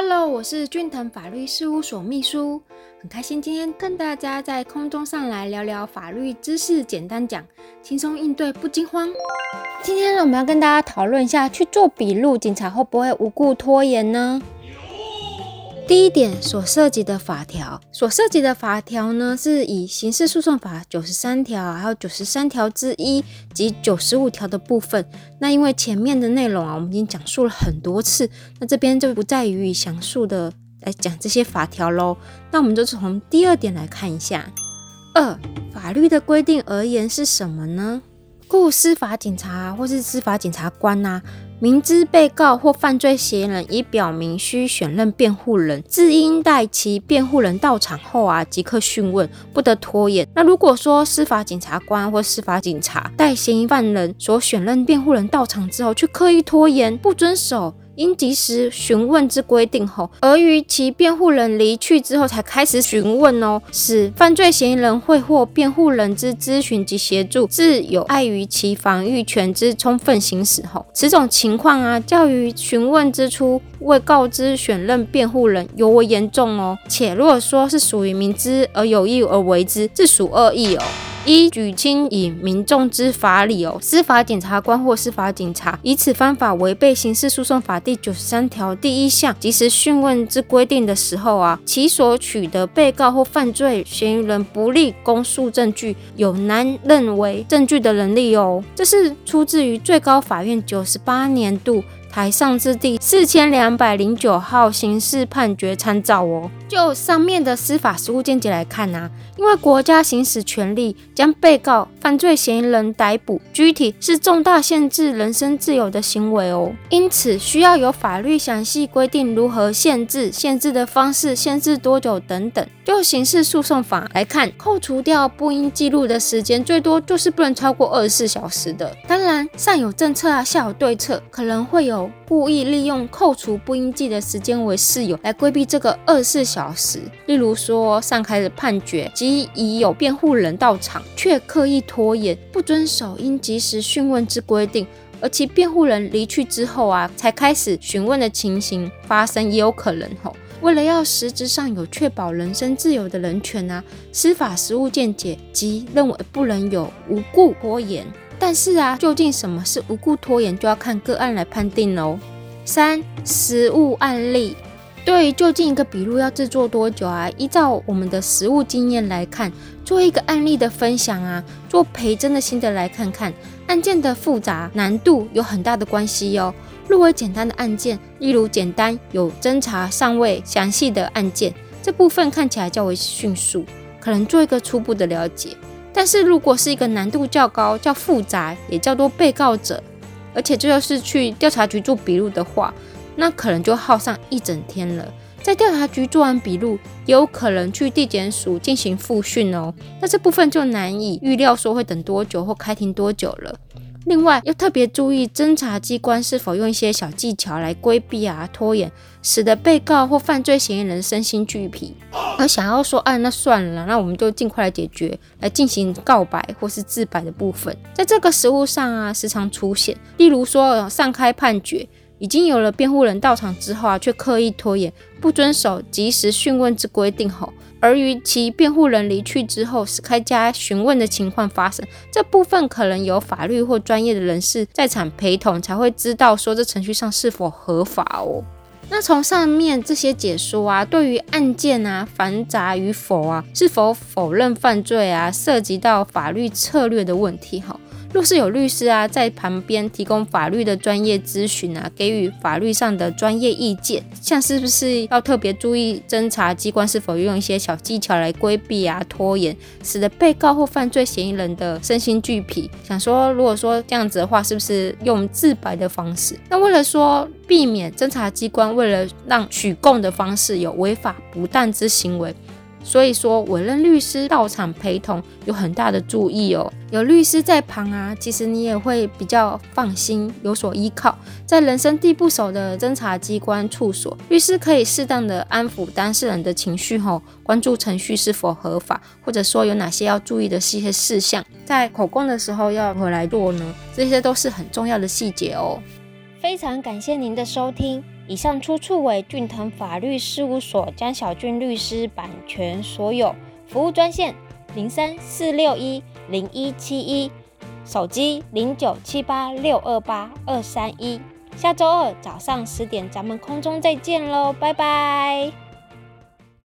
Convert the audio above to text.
Hello，我是俊腾法律事务所秘书，很开心今天跟大家在空中上来聊聊法律知识，简单讲，轻松应对不惊慌。今天呢，我们要跟大家讨论一下，去做笔录，警察会不会无故拖延呢？第一点所涉及的法条，所涉及的法条呢，是以刑事诉讼法九十三条，还有九十三条之一及九十五条的部分。那因为前面的内容啊，我们已经讲述了很多次，那这边就不再予以详述的来讲这些法条喽。那我们就从第二点来看一下。二、法律的规定而言是什么呢？故司法警察或是司法检察官呐。明知被告或犯罪嫌疑人已表明需选任辩护人，自应待其辩护人到场后啊，即刻讯问，不得拖延。那如果说司法检察官或司法警察待嫌疑犯人所选任辩护人到场之后，却刻意拖延，不遵守。应及时询问之规定后，而于其辩护人离去之后才开始询问哦，使犯罪嫌疑人会获辩护人之咨询及协助，自有碍于其防御权之充分行使后，此种情况啊，较于询问之初未告知选任辩护人尤为严重哦。且若说是属于明知而有意而为之，自属恶意哦。一举轻以民众之法理哦，司法检察官或司法警察以此方法违背刑事诉讼法第九十三条第一项及时讯问之规定的时候啊，其所取得被告或犯罪嫌疑人不利公诉证据，有难认为证据的能力哦。这是出自于最高法院九十八年度。台上之第四千两百零九号刑事判决参照哦。就上面的司法实务见解来看呐，因为国家行使权力将被告、犯罪嫌疑人逮捕、具体是重大限制人身自由的行为哦，因此需要有法律详细规定如何限制、限制的方式、限制多久等等。就刑事诉讼法来看，扣除掉不应记录的时间，最多就是不能超过二十四小时的。当然，上有政策啊，下有对策，可能会有。故意利用扣除不应记的时间为事由，来规避这个二十四小时。例如说，上开的判决即已有辩护人到场，却刻意拖延，不遵守应及时讯问之规定，而其辩护人离去之后啊，才开始询问的情形发生，也有可能吼。为了要实质上有确保人身自由的人权啊，司法实务见解即认为不能有无故拖延。但是啊，究竟什么是无故拖延，就要看个案来判定喽。三、实物案例，对于究竟一个笔录要制作多久啊？依照我们的实物经验来看，做一个案例的分享啊，做陪侦的心得来看看，案件的复杂难度有很大的关系哟。若为简单的案件，例如简单有侦查尚未详细的案件，这部分看起来较为迅速，可能做一个初步的了解。但是如果是一个难度较高、较复杂，也叫做被告者，而且这又是去调查局做笔录的话，那可能就耗上一整天了。在调查局做完笔录，也有可能去地检署进行复讯哦。那这部分就难以预料说会等多久或开庭多久了。另外，要特别注意侦查机关是否用一些小技巧来规避啊、拖延，使得被告或犯罪嫌疑人身心俱疲，而想要说，啊，那算了，那我们就尽快来解决，来进行告白或是自白的部分，在这个实务上啊，时常出现，例如说上开判决。已经有了辩护人到场之后啊，却刻意拖延，不遵守及时讯问之规定后，而与其辩护人离去之后，使开加询问的情况发生，这部分可能有法律或专业的人士在场陪同，才会知道说这程序上是否合法哦。那从上面这些解说啊，对于案件啊繁杂与否啊，是否否认犯罪啊，涉及到法律策略的问题哈。若是有律师啊在旁边提供法律的专业咨询啊，给予法律上的专业意见，像是不是要特别注意侦查机关是否用一些小技巧来规避啊拖延，使得被告或犯罪嫌疑人的身心俱疲。想说，如果说这样子的话，是不是用自白的方式？那为了说避免侦查机关为了让取供的方式有违法不当之行为。所以说，委任律师到场陪同有很大的注意哦。有律师在旁啊，其实你也会比较放心，有所依靠。在人生地不熟的侦查机关处所，律师可以适当的安抚当事人的情绪吼，关注程序是否合法，或者说有哪些要注意的一些事项，在口供的时候要回来做呢？这些都是很重要的细节哦。非常感谢您的收听。以上出处为俊腾法律事务所江小俊律师版权所有。服务专线零三四六一零一七一，手机零九七八六二八二三一。下周二早上十点，咱们空中再见喽，拜拜。